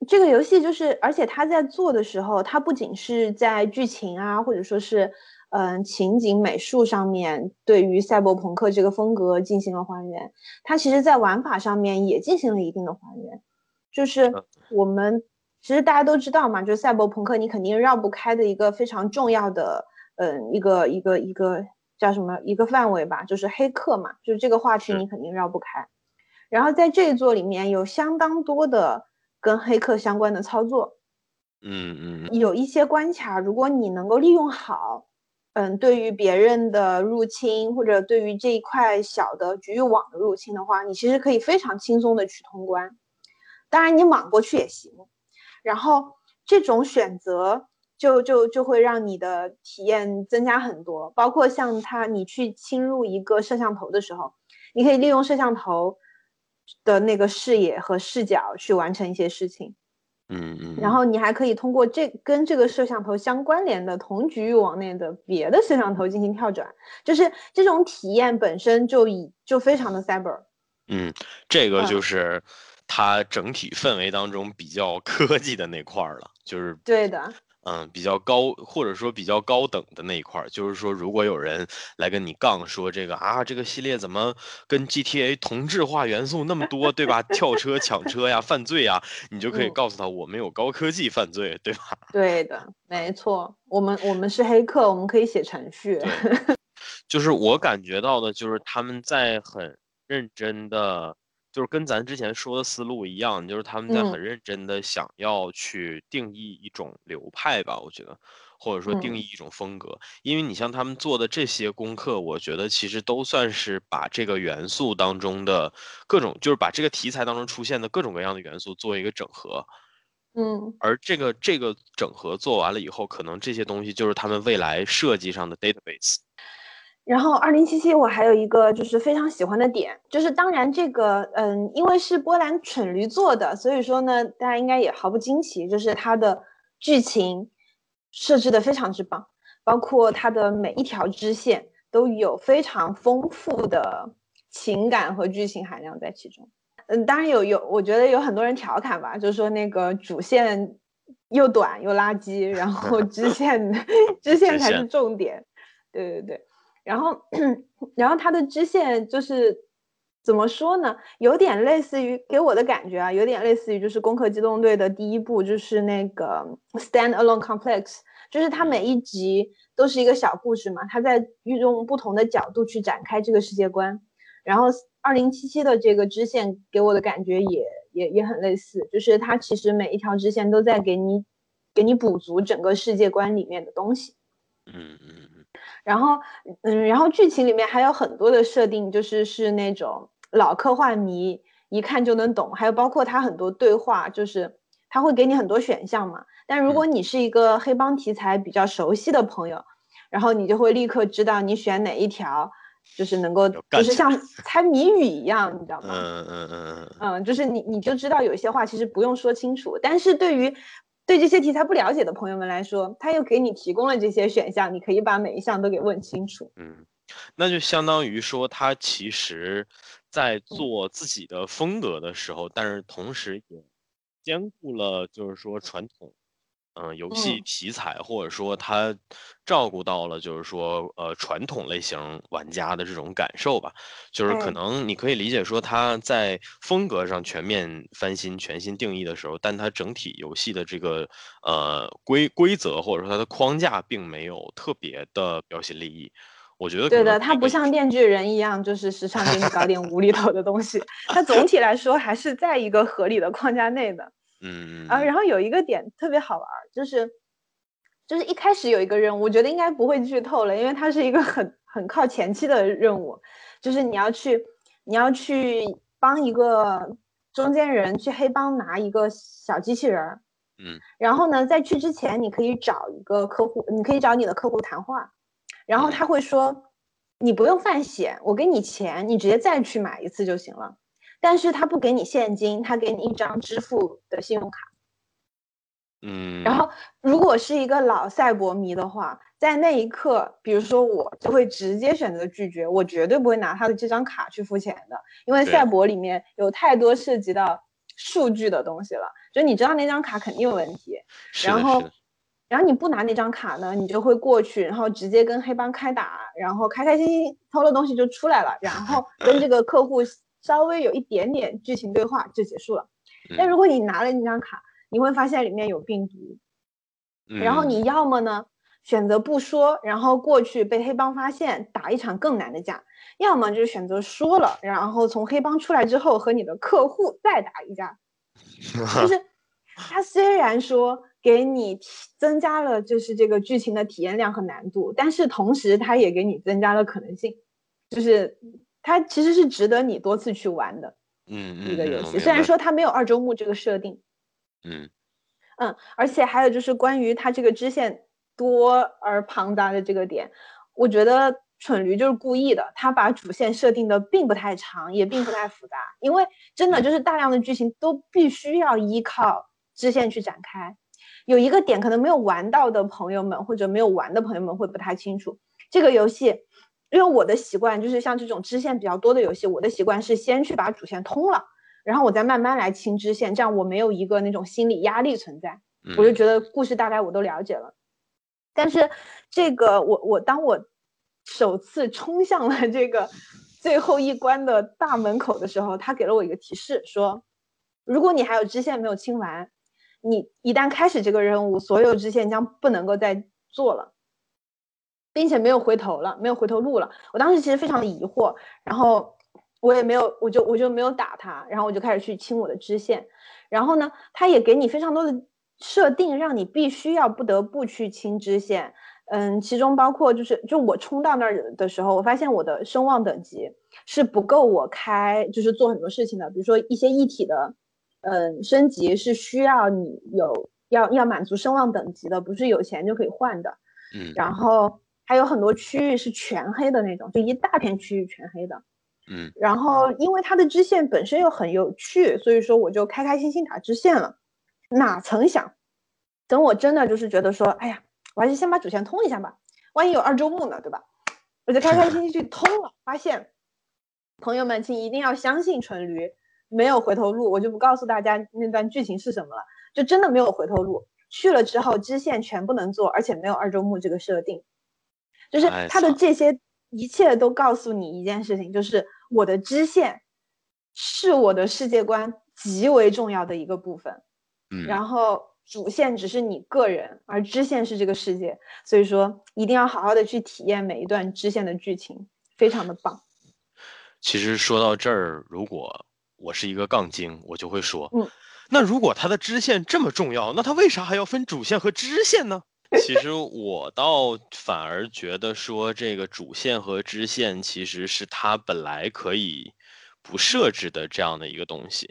这个游戏就是，而且它在做的时候，它不仅是在剧情啊，或者说是，嗯，情景美术上面对于赛博朋克这个风格进行了还原，它其实在玩法上面也进行了一定的还原。就是我们其实大家都知道嘛，就是赛博朋克你肯定绕不开的一个非常重要的，嗯，一个一个一个叫什么一个范围吧，就是黑客嘛，就是这个话题你肯定绕不开。然后在这一座里面有相当多的。跟黑客相关的操作，嗯嗯，有一些关卡，如果你能够利用好，嗯，对于别人的入侵或者对于这一块小的局域网的入侵的话，你其实可以非常轻松的去通关。当然，你莽过去也行。然后这种选择就就就会让你的体验增加很多，包括像它，你去侵入一个摄像头的时候，你可以利用摄像头。的那个视野和视角去完成一些事情，嗯嗯，然后你还可以通过这跟这个摄像头相关联的同局域网内的别的摄像头进行跳转，就是这种体验本身就已就非常的 cyber。嗯，这个就是它整体氛围当中比较科技的那块儿了，就是对的。嗯，比较高或者说比较高等的那一块儿，就是说，如果有人来跟你杠说这个啊，这个系列怎么跟 GTA 同质化元素那么多，对吧？跳车、抢车呀，犯罪呀，你就可以告诉他，我们有高科技犯罪，对吧？对的，没错，我们我们是黑客，我们可以写程序。就是我感觉到的，就是他们在很认真的。就是跟咱之前说的思路一样，就是他们在很认真的想要去定义一种流派吧，我觉得，或者说定义一种风格。因为你像他们做的这些功课，我觉得其实都算是把这个元素当中的各种，就是把这个题材当中出现的各种各样的元素做一个整合。嗯，而这个这个整合做完了以后，可能这些东西就是他们未来设计上的 database。然后二零七七，我还有一个就是非常喜欢的点，就是当然这个，嗯，因为是波兰蠢驴做的，所以说呢，大家应该也毫不惊奇，就是它的剧情设置的非常之棒，包括它的每一条支线都有非常丰富的情感和剧情含量在其中。嗯，当然有有，我觉得有很多人调侃吧，就是说那个主线又短又垃圾，然后 支线支线才是重点。对对对。然后，然后它的支线就是怎么说呢？有点类似于给我的感觉啊，有点类似于就是《攻壳机动队》的第一部，就是那个 Stand Alone Complex，就是它每一集都是一个小故事嘛，它在用不同的角度去展开这个世界观。然后二零七七的这个支线给我的感觉也也也很类似，就是它其实每一条支线都在给你给你补足整个世界观里面的东西。嗯嗯。然后，嗯，然后剧情里面还有很多的设定，就是是那种老科幻迷一看就能懂，还有包括他很多对话，就是他会给你很多选项嘛。但如果你是一个黑帮题材比较熟悉的朋友，然后你就会立刻知道你选哪一条，就是能够，就是像猜谜语一样，你知道吗？嗯嗯嗯嗯嗯，就是你你就知道有些话其实不用说清楚，但是对于。对这些题材不了解的朋友们来说，他又给你提供了这些选项，你可以把每一项都给问清楚。嗯，那就相当于说，他其实在做自己的风格的时候，但是同时也兼顾了，就是说传统。嗯，游戏题材或者说它照顾到了，就是说呃传统类型玩家的这种感受吧，就是可能你可以理解说它在风格上全面翻新、全新定义的时候，但它整体游戏的这个呃规规则或者说它的框架并没有特别的标新立异。我觉得对的，它不像电锯人一样，就是时常给你搞点无厘头的东西。它总体来说还是在一个合理的框架内的。嗯啊，然后有一个点特别好玩，就是就是一开始有一个任务，我觉得应该不会剧透了，因为它是一个很很靠前期的任务，就是你要去你要去帮一个中间人去黑帮拿一个小机器人儿，嗯，然后呢，在去之前你可以找一个客户，你可以找你的客户谈话，然后他会说，你不用犯险，我给你钱，你直接再去买一次就行了，但是他不给你现金，他给你一张支付的信用卡。嗯，然后，如果是一个老赛博迷的话，在那一刻，比如说我就会直接选择拒绝，我绝对不会拿他的这张卡去付钱的，因为赛博里面有太多涉及到数据的东西了，就你知道那张卡肯定有问题，然后然后你不拿那张卡呢，你就会过去，然后直接跟黑帮开打，然后开开心心偷了东西就出来了，然后跟这个客户稍微有一点点剧情对话就结束了。但嗯如果你拿了那张卡，你会发现里面有病毒，然后嗯。你要么呢选择不说，然后过去被黑帮发现打一场更难的架，要么就是选择说了，然后从黑帮出来之后和你的客户再打一架。就是他虽然说给你增加了就是这个剧情的体验量和难度，但是同时它也给你增加了可能性，就是它其实是值得你多次去玩的嗯一个游戏。虽然说它没有二周目这个设定，嗯嗯，而且还有就是关于它这个支线多而庞杂的这个点，我觉得蠢驴就是故意的，他把主线设定的并不太长，也并不太复杂，因为真的就是大量的剧情都必须要依靠支线去展开。有一个点可能没有玩到的朋友们或者没有玩的朋友们会不太清楚，这个游戏，因为我的习惯就是像这种支线比较多的游戏，我的习惯是先去把主线通了。然后我再慢慢来清支线，这样我没有一个那种心理压力存在。嗯，我就觉得故事大概我都了解了，但是这个我我当我首次冲向了这个最后一关的大门口的时候，他给了我一个提示，说如果你还有支线没有清完，你一旦开始这个任务，所有支线将不能够再做了，并且没有回头了，没有回头路了。我当时其实非常的疑惑，然后我也没有，我就我就没有打他，然后我就开始去清我的支线，然后呢，他也给你非常多的设定，让你必须要不得不去清支线。嗯，其中包括就是，就我冲到那儿的时候，我发现我的声望等级是不够我开，就是做很多事情的。比如说一些一体的，嗯，升级是需要你有要要满足声望等级的，不是有钱就可以换的。嗯然后还有很多区域是全黑的那种，就一大片区域全黑的。嗯然后因为它的支线本身又很有趣，所以说我就开开心心打支线了。哪曾想，等我真的就是觉得说，哎呀，我还是先把主线通一下吧，万一有二周目呢，对吧？我就开开心心去通了，发现，朋友们，请一定要相信纯驴，没有回头路。我就不告诉大家那段剧情是什么了，就真的没有回头路。去了之后，支线全不能做，而且没有二周目这个设定，就是太它的这些一切都告诉你一件事情，就是我的支线是我的世界观极为重要的一个部分。嗯，然后主线只是你个人，而支线是这个世界，所以说一定要好好的去体验每一段支线的剧情，非常的棒。其实说到这儿，如果我是一个杠精，我就会说，嗯，那如果它的支线这么重要，那它为啥还要分主线和支线呢？其实我倒反而觉得说，这个主线和支线其实是它本来可以不设置的这样的一个东西。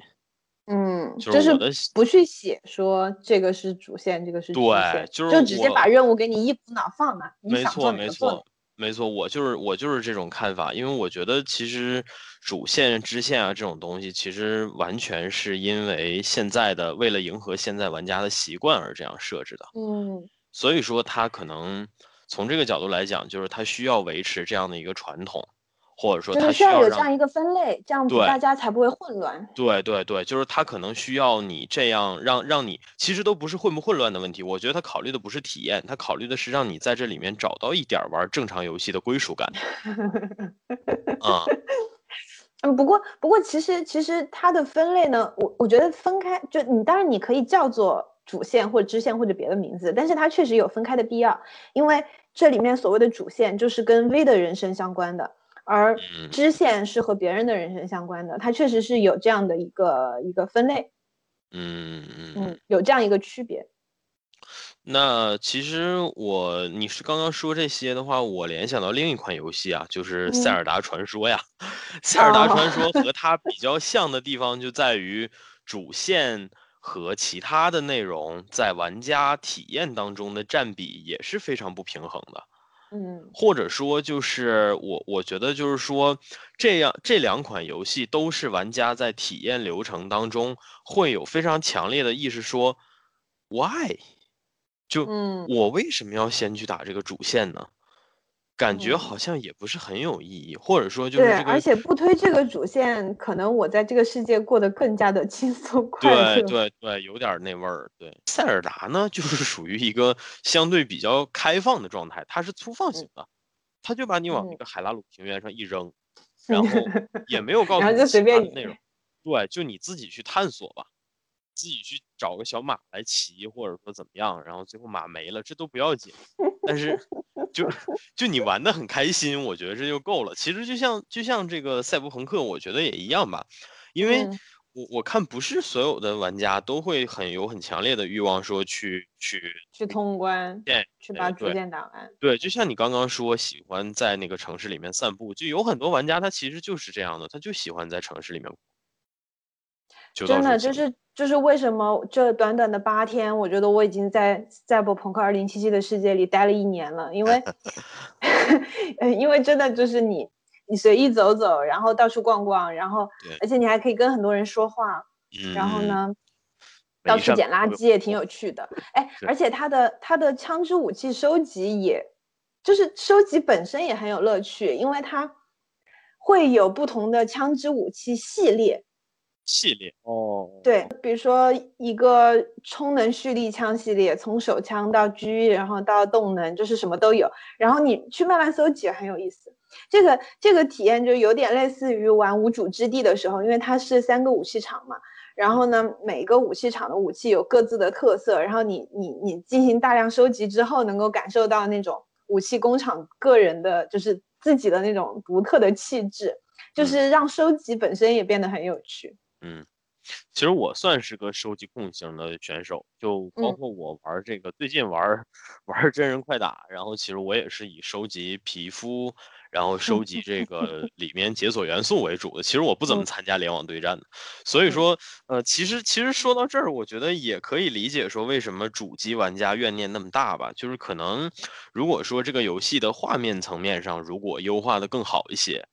嗯，就是不去写说这个是主线，这个是支对，就是就直接把任务给你一股脑放了，没错，没错，没错，我就是我就是这种看法，因为我觉得其实主线、支线啊这种东西，其实完全是因为现在的为了迎合现在玩家的习惯而这样设置的，嗯所以说他可能从这个角度来讲，就是他需要维持这样的一个传统，或者说他需要有这样一个分类，这样子大家才不会混乱。对对对，就是他可能需要你这样让让你，其实都不是混不混乱的问题，我觉得他考虑的不是体验，他考虑的是让你在这里面找到一点儿玩正常游戏的归属感。啊、嗯，不过不过其实其实它的分类呢，我我觉得分开，就你当然你可以叫做主线或者支线或者别的名字，但是它确实有分开的必要，因为这里面所谓的主线就是跟 V 的人生相关的，而嗯。支线是和别人的人生相关的，它确实是有这样的一个一个分类，嗯嗯嗯，有这样一个区别。那其实我你是刚刚说这些的话，我联想到另一款游戏啊，就是《塞尔达传说》呀。塞尔达传说和它比较像的地方就在于主线和其他的内容在玩家体验当中的占比也是非常不平衡的。嗯，或者说就是我我觉得就是说这样这两款游戏都是玩家在体验流程当中会有非常强烈的意识说，why？就我为什么要先去打这个主线呢？感觉好像也不是很有意义，或者说就是这个，而且不推这个主线，可能我在这个世界过得更加的轻松快乐。对对对，有点那味儿。对，塞尔达呢，就是属于一个相对比较开放的状态，它是粗放型的，他就把你往那个海拉鲁平原上一扔，然后 也没有告诉你其他的内容，对，就你自己去探索吧。自己去找个小马来骑，或者说怎么样，然后最后马没了，这都不要紧。但是，就 就你玩的很开心，我觉得这就够了。其实就像就像这个赛博朋克，我觉得也一样吧。因为我我看不是所有的玩家都会很有很强烈的欲望说去去去通关，对，去把主线打完。对，就像你刚刚说喜欢在那个城市里面散步，就有很多玩家他其实就是这样的，他就喜欢在城市里面。真的就是就是为什么这短短的八天，我觉得我已经在《赛博朋克2077》的世界里待了一年了，因为，因为真的就是你你随意走走，然后到处逛逛，然后而且你还可以跟很多人说话，然后呢，到处捡垃圾也挺有趣的。哎，而且它的它的枪支武器收集，也就是收集本身也很有乐趣，因为它会有不同的枪支武器系列。系列哦，对，比如说一个充能蓄力枪系列，从手枪到狙，然后到动能，就是什么都有。然后你去慢慢搜集很有意思。这个这个体验就有点类似于玩无主之地的时候，因为它是三个武器厂嘛。然后呢，每个武器厂的武器有各自的特色。然后你你你进行大量收集之后，能够感受到那种武器工厂个人的，就是自己的那种独特的气质，就是让收集本身也变得很有趣。嗯，其实我算是个收集控型的选手，就包括我玩这个最近玩玩真人快打，然后其实我也是以收集皮肤，然后收集这个 里面解锁元素为主的。其实我不怎么参加联网对战的，所以说，呃，其实其实说到这儿，我觉得也可以理解说为什么主机玩家怨念那么大吧。就是可能如果说这个游戏的画面层面上如果优化的更好一些。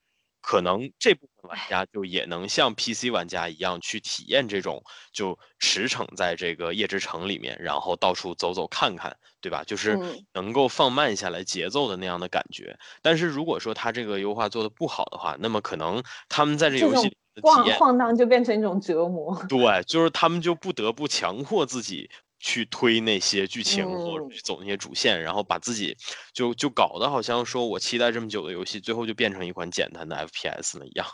可能这部分玩家就也能像 PC 玩家一样去体验这种就驰骋在这个夜之城里面，然后到处走走看看，对吧？就是能够放慢下来节奏的那样的感觉。但是如果说他这个优化做的不好的话，那么可能他们在这游戏的体验晃荡就变成一种折磨。对，就是他们就不得不强迫自己。去推那些剧情或者去走那些主线，然后把自己就就搞得好像说我期待这么久的游戏，最后就变成一款简单的 FPS 了一样。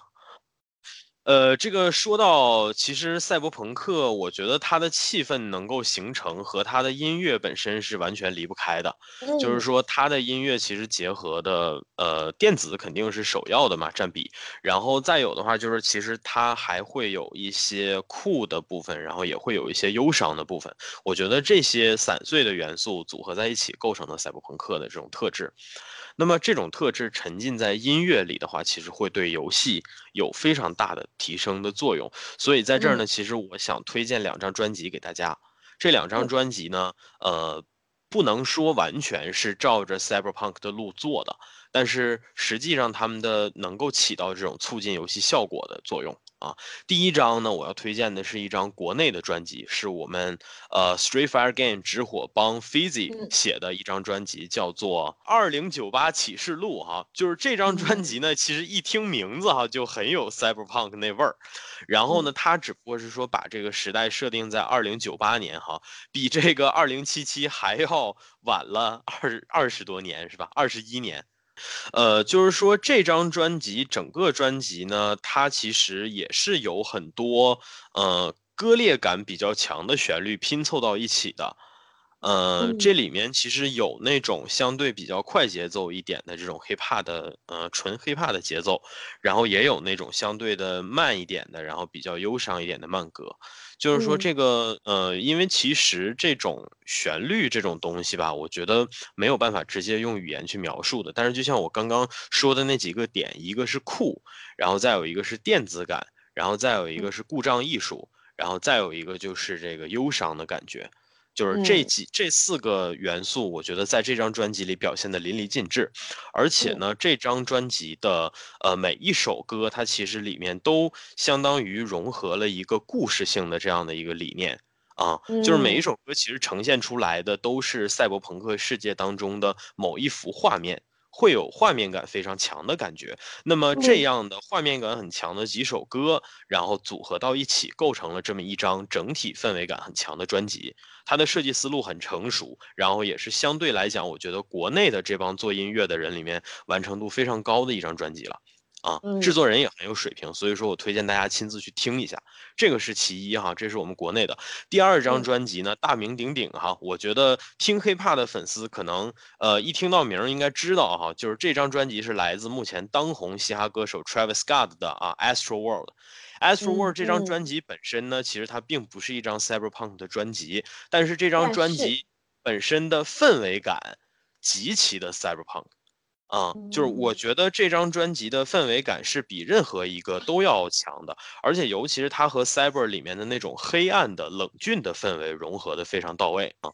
呃，这个说到其实赛博朋克，我觉得它的气氛能够形成和它的音乐本身是完全离不开的。就是说，它的音乐其实结合的呃电子肯定是首要的嘛，占比。然后再有的话，就是其实它还会有一些酷的部分，然后也会有一些忧伤的部分。我觉得这些散碎的元素组合在一起，构成了赛博朋克的这种特质。那么这种特质沉浸在音乐里的话，其实会对游戏有非常大的提升的作用。所以在这儿呢，其实我想推荐两张专辑给大家。这两张专辑呢，呃，不能说完全是照着 Cyberpunk 的路做的，但是实际上他们的能够起到这种促进游戏效果的作用。啊，第一张呢，我要推荐的是一张国内的专辑，是我们呃 Street Fire Game 直火帮 Fizzy 写的一张专辑，叫做《二零九八启示录》哈。就是这张专辑呢，其实一听名字哈，就很有 Cyberpunk 那味儿。然后呢，它只不过是说把这个时代设定在二零九八年哈，比这个二零七七还要晚了二二十多年是吧？二十一年。呃，就是说这张专辑，整个专辑呢，它其实也是有很多呃割裂感比较强的旋律拼凑到一起的，呃，这里面其实有那种相对比较快节奏一点的这种 hiphop 的，呃，纯 hiphop 的节奏，然后也有那种相对的慢一点的，然后比较忧伤一点的慢歌。就是说这个，呃，因为其实这种旋律这种东西吧，我觉得没有办法直接用语言去描述的。但是就像我刚刚说的那几个点，一个是酷，然后再有一个是电子感，然后再有一个是故障艺术，然后再有一个就是这个忧伤的感觉。就是这几这四个元素，我觉得在这张专辑里表现的淋漓尽致，而且呢，这张专辑的呃每一首歌，它其实里面都相当于融合了一个故事性的这样的一个理念。啊，就是每一首歌其实呈现出来的都是赛博朋克世界当中的某一幅画面。会有画面感非常强的感觉，那么这样的画面感很强的几首歌，然后组合到一起，构成了这么一张整体氛围感很强的专辑。它的设计思路很成熟，然后也是相对来讲，我觉得国内的这帮做音乐的人里面完成度非常高的一张专辑了。啊，制作人也很有水平，所以说我推荐大家亲自去听一下，这个是其一哈，这是我们国内的。第二张专辑呢，大名鼎鼎哈，我觉得听 hiphop 的粉丝可能呃一听到名应该知道哈，就是这张专辑是来自目前当红嘻哈歌手 Travis Scott 的啊 Astro World，Astro World 这张专辑本身呢，其实它并不是一张 cyberpunk 的专辑，但是这张专辑本身的氛围感极其的 cyberpunk。啊，就是我觉得这张专辑的氛围感是比任何一个都要强的，而且尤其是它和 Cyber 里面的那种黑暗的冷峻的氛围融合的非常到位啊。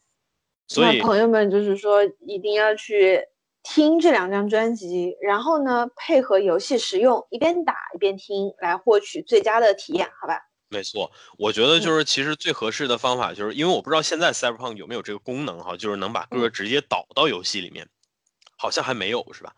所以朋友们就是说一定要去听这两张专辑，然后呢配合游戏使用，一边打一边听，来获取最佳的体验，好吧？没错，我觉得就是其实最合适的方法就是因为我不知道现在 Cyberpunk 有没有这个功能哈，就是能把歌直接导到游戏里面。好像还没有是吧？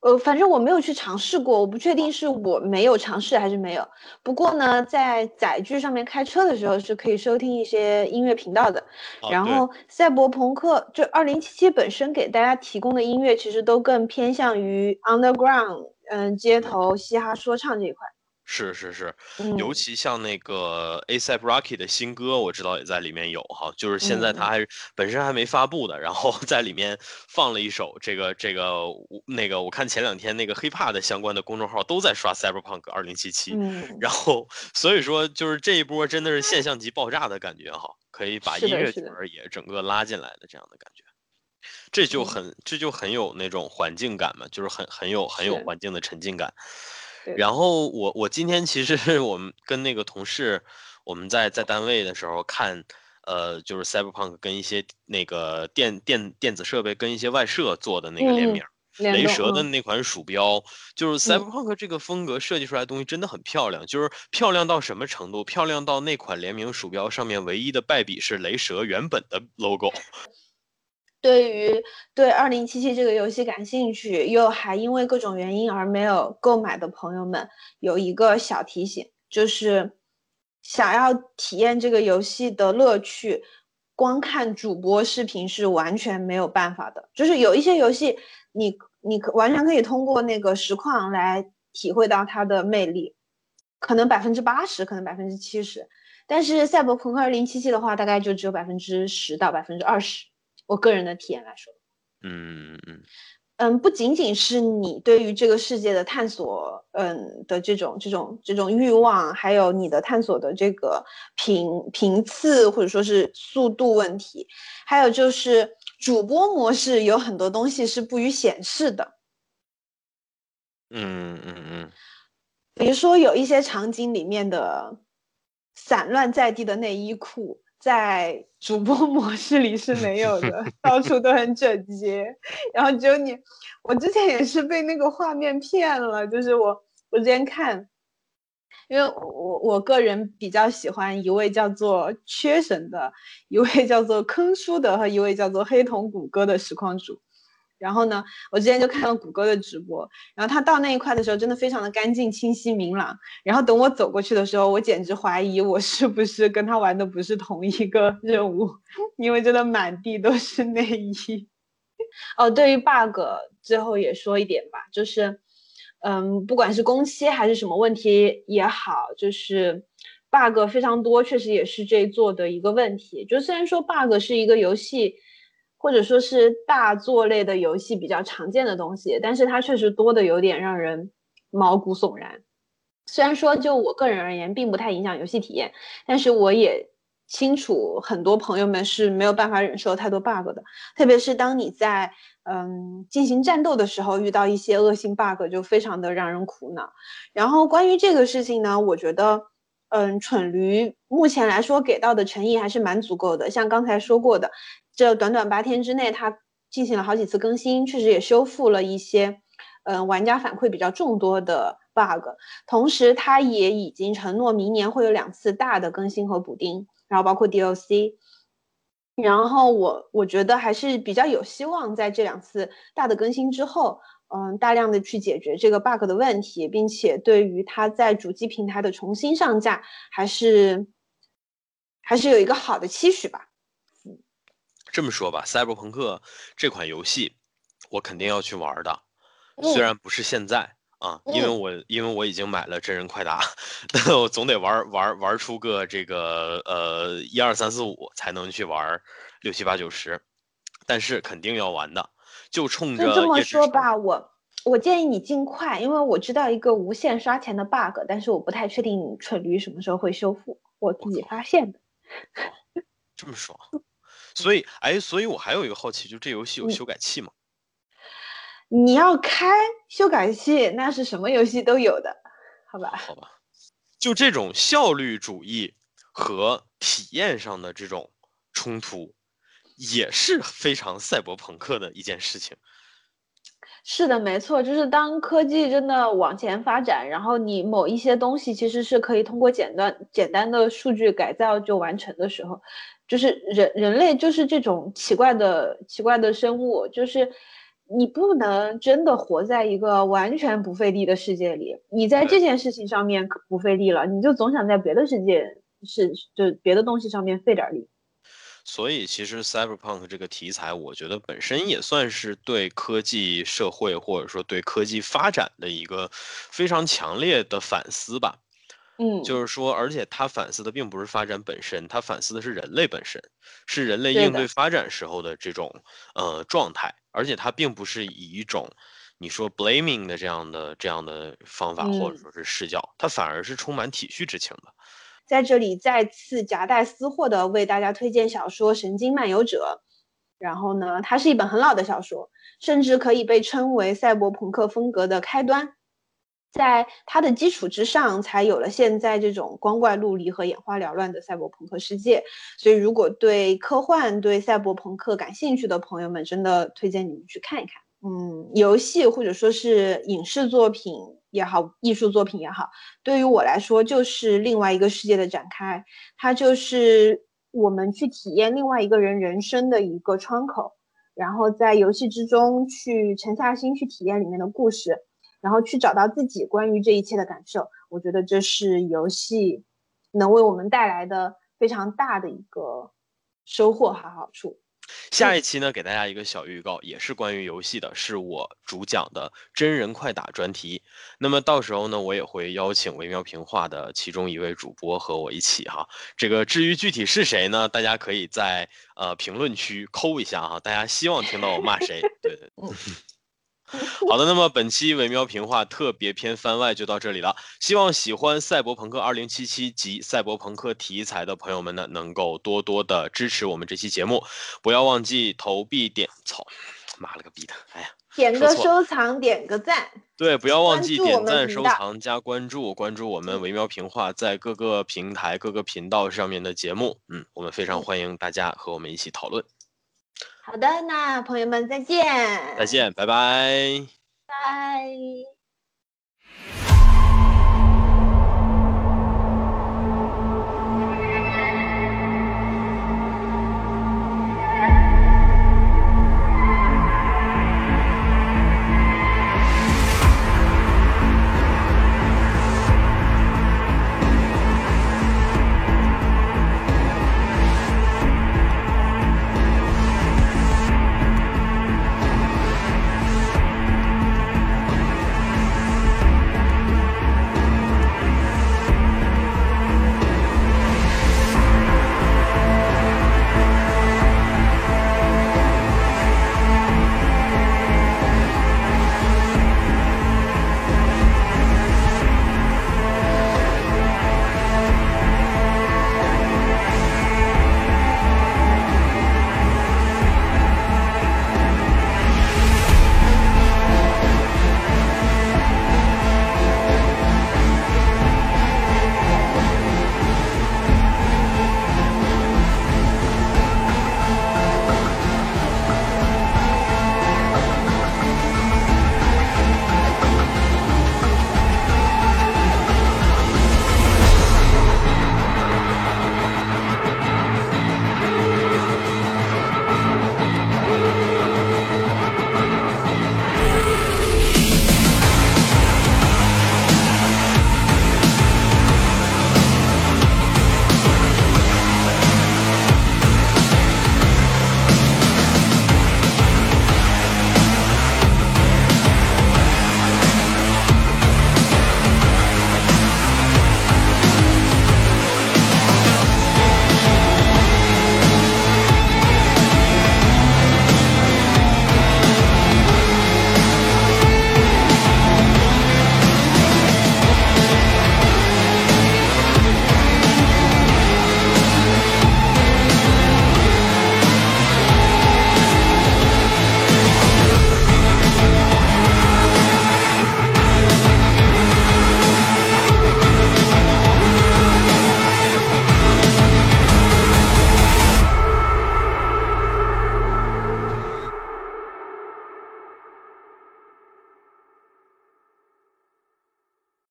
呃，反正我没有去尝试过，我不确定是我没有尝试还是没有。不过呢，在载具上面开车的时候是可以收听一些音乐频道的。然后赛博朋克就二零七七本身给大家提供的音乐，其实都更偏向于 underground，嗯，街头嘻哈说唱这一块。是是是，尤其像那个 A$AP Rocky 的新歌，我知道也在里面有哈，就是现在他还本身还没发布的，然后在里面放了一首这个这个那个，我看前两天那个 hiphop 的相关的公众号都在刷 Cyberpunk 二零七七，然后所以说就是这一波真的是现象级爆炸的感觉哈，可以把音乐圈也整个拉进来的这样的感觉，这就很这就很有那种环境感嘛，就是很很有很有环境的沉浸感。然后我我今天其实我们跟那个同事，我们在在单位的时候看，呃，就是 Cyberpunk 跟一些那个电电电子设备跟一些外设做的那个联名，雷蛇的那款鼠标，就是 Cyberpunk 这个风格设计出来的东西真的很漂亮，就是漂亮到什么程度？漂亮到那款联名鼠标上面唯一的败笔是雷蛇原本的 logo。对于对二零七七这个游戏感兴趣，又还因为各种原因而没有购买的朋友们，有一个小提醒，就是想要体验这个游戏的乐趣，光看主播视频是完全没有办法的。就是有一些游戏，你你可完全可以通过那个实况来体会到它的魅力，可能百分之八十，可能百分之七十，但是赛博朋克二零七七的话，大概就只有百分之十到百分之二十。我个人的体验来说，嗯嗯嗯不仅仅是你对于这个世界的探索，嗯的这种这种这种欲望，还有你的探索的这个频频次或者说是速度问题，还有就是主播模式有很多东西是不予显示的。嗯嗯嗯，比如说有一些场景里面的散乱在地的内衣裤。在主播 模式里是没有的，到处都很整洁，然后只有你。我之前也是被那个画面骗了，就是我我之前看，因为我我个人比较喜欢一位叫做缺神的，一位叫做坑叔的和一位叫做黑瞳谷歌的实况主。然后呢，我之前就看了谷歌的直播，然后他到那一块的时候，真的非常的干净、清晰、明朗。然后等我走过去的时候，我简直怀疑我是不是跟他玩的不是同一个任务，因为真的满地都是内衣。哦，对于 bug，最后也说一点吧，就是，嗯，不管是工期还是什么问题也好，就是 bug 非常多，确实也是这一座的一个问题。就虽然说 bug 是一个游戏，或者说是大作类的游戏比较常见的东西，但是它确实多的有点让人毛骨悚然。虽然说就我个人而言，并不太影响游戏体验，但是我也清楚很多朋友们是没有办法忍受太多 bug 的，特别是当你在嗯进行战斗的时候遇到一些恶性 bug，就非常的让人苦恼。然后关于这个事情呢，我觉得嗯蠢驴目前来说给到的诚意还是蛮足够的，像刚才说过的，这短短八天之内，它进行了好几次更新，确实也修复了一些嗯玩家反馈比较众多的。bug，同时它也已经承诺明年会有两次大的更新和补丁，然后包括 DLC，然后我我觉得还是比较有希望在这两次大的更新之后，嗯，大量的去解决这个 bug 的问题，并且对于它在主机平台的重新上架，还是还是有一个好的期许吧。嗯，这么说吧，赛博朋克这款游戏，我肯定要去玩的，虽然不是现在。啊，因为我因为我已经买了真人快打，但 我总得玩玩玩出个这个呃一二三四五才能去玩六七八九十，但是肯定要玩的，就冲着这么说吧，我我建议你尽快，因为我知道一个无限刷钱的 bug，但是我不太确定蠢驴什么时候会修复，我自己发现的。这么爽，所以哎，所以我还有一个好奇，就这游戏有修改器吗？你要开修改器，那是什么游戏都有的，好吧？好吧，就这种效率主义和体验上的这种冲突，也是非常赛博朋克的一件事情。是的，没错，就是当科技真的往前发展，然后你某一些东西其实是可以通过简单简单的数据改造就完成的时候，就是人人类就是这种奇怪的奇怪的生物，就是。你不能真的活在一个完全不费力的世界里。你在这件事情上面不费力了，你就总想在别的世界是就别的东西上面费点力。所以，其实 cyberpunk 这个题材，我觉得本身也算是对科技社会或者说对科技发展的一个非常强烈的反思吧。嗯，就是说，而且他反思的并不是发展本身，他反思的是人类本身，是人类应对发展时候的这种呃状态，而且他并不是以一种你说 blaming 的这样的这样的方法或者说是视角，他反而是充满体恤之情的。在这里再次夹带私货的为大家推荐小说《神经漫游者》，然后呢，它是一本很老的小说，甚至可以被称为赛博朋克风格的开端。在它的基础之上，才有了现在这种光怪陆离和眼花缭乱的赛博朋克世界。所以，如果对科幻、对赛博朋克感兴趣的朋友们，真的推荐你们去看一看。嗯，游戏或者说是影视作品也好，艺术作品也好，对于我来说就是另外一个世界的展开。它就是我们去体验另外一个人人生的一个窗口，然后在游戏之中去沉下心去体验里面的故事。然后去找到自己关于这一切的感受，我觉得这是游戏能为我们带来的非常大的一个收获和好处。下一期呢，给大家一个小预告，也是关于游戏的，是我主讲的真人快打专题。那么到时候呢，我也会邀请微妙评话的其中一位主播和我一起哈。这个至于具体是谁呢，大家可以在呃评论区扣一下哈。大家希望听到我骂谁？对对。好的，那么本期维喵评话特别篇番外就到这里了。希望喜欢《赛博朋克2077》及赛博朋克题材的朋友们呢，能够多多的支持我们这期节目，不要忘记投币点操，妈了个逼的，哎呀，点个收藏，点个赞，对，不要忘记点赞、收藏加关注，关注我们维喵评话在各个平台、各个频道上面的节目。嗯，我们非常欢迎大家和我们一起讨论。好的，那朋友们再见。再见，拜拜。拜。